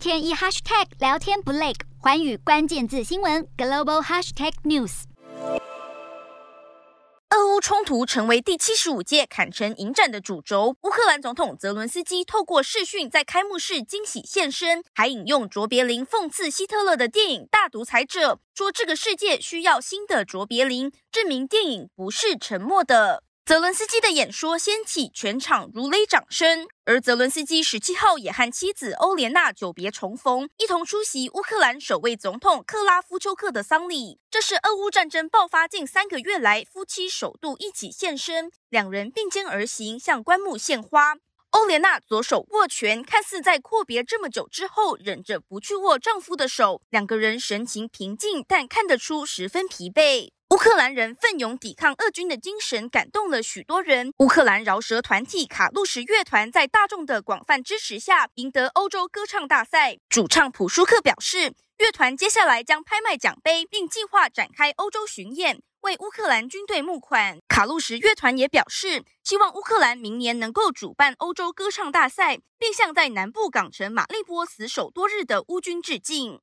天一 hashtag 聊天不累，寰宇关键字新闻 global hashtag news。俄乌冲突成为第七十五届坎城影展的主轴。乌克兰总统泽伦斯基透过视讯在开幕式惊喜现身，还引用卓别林讽刺希特勒的电影《大独裁者》，说这个世界需要新的卓别林，证明电影不是沉默的。泽伦斯基的演说掀起全场如雷掌声，而泽伦斯基十七号也和妻子欧莲娜久别重逢，一同出席乌克兰首位总统克拉夫丘克的丧礼。这是俄乌战争爆发近三个月来夫妻首度一起现身，两人并肩而行，向棺木献花。欧莲娜左手握拳，看似在阔别这么久之后忍着不去握丈夫的手，两个人神情平静，但看得出十分疲惫。乌克兰人奋勇抵抗俄军的精神感动了许多人。乌克兰饶舌团体卡路什乐团在大众的广泛支持下赢得欧洲歌唱大赛。主唱普舒克表示，乐团接下来将拍卖奖杯，并计划展开欧洲巡演，为乌克兰军队募款。卡路什乐团也表示，希望乌克兰明年能够主办欧洲歌唱大赛，并向在南部港城马利波死守多日的乌军致敬。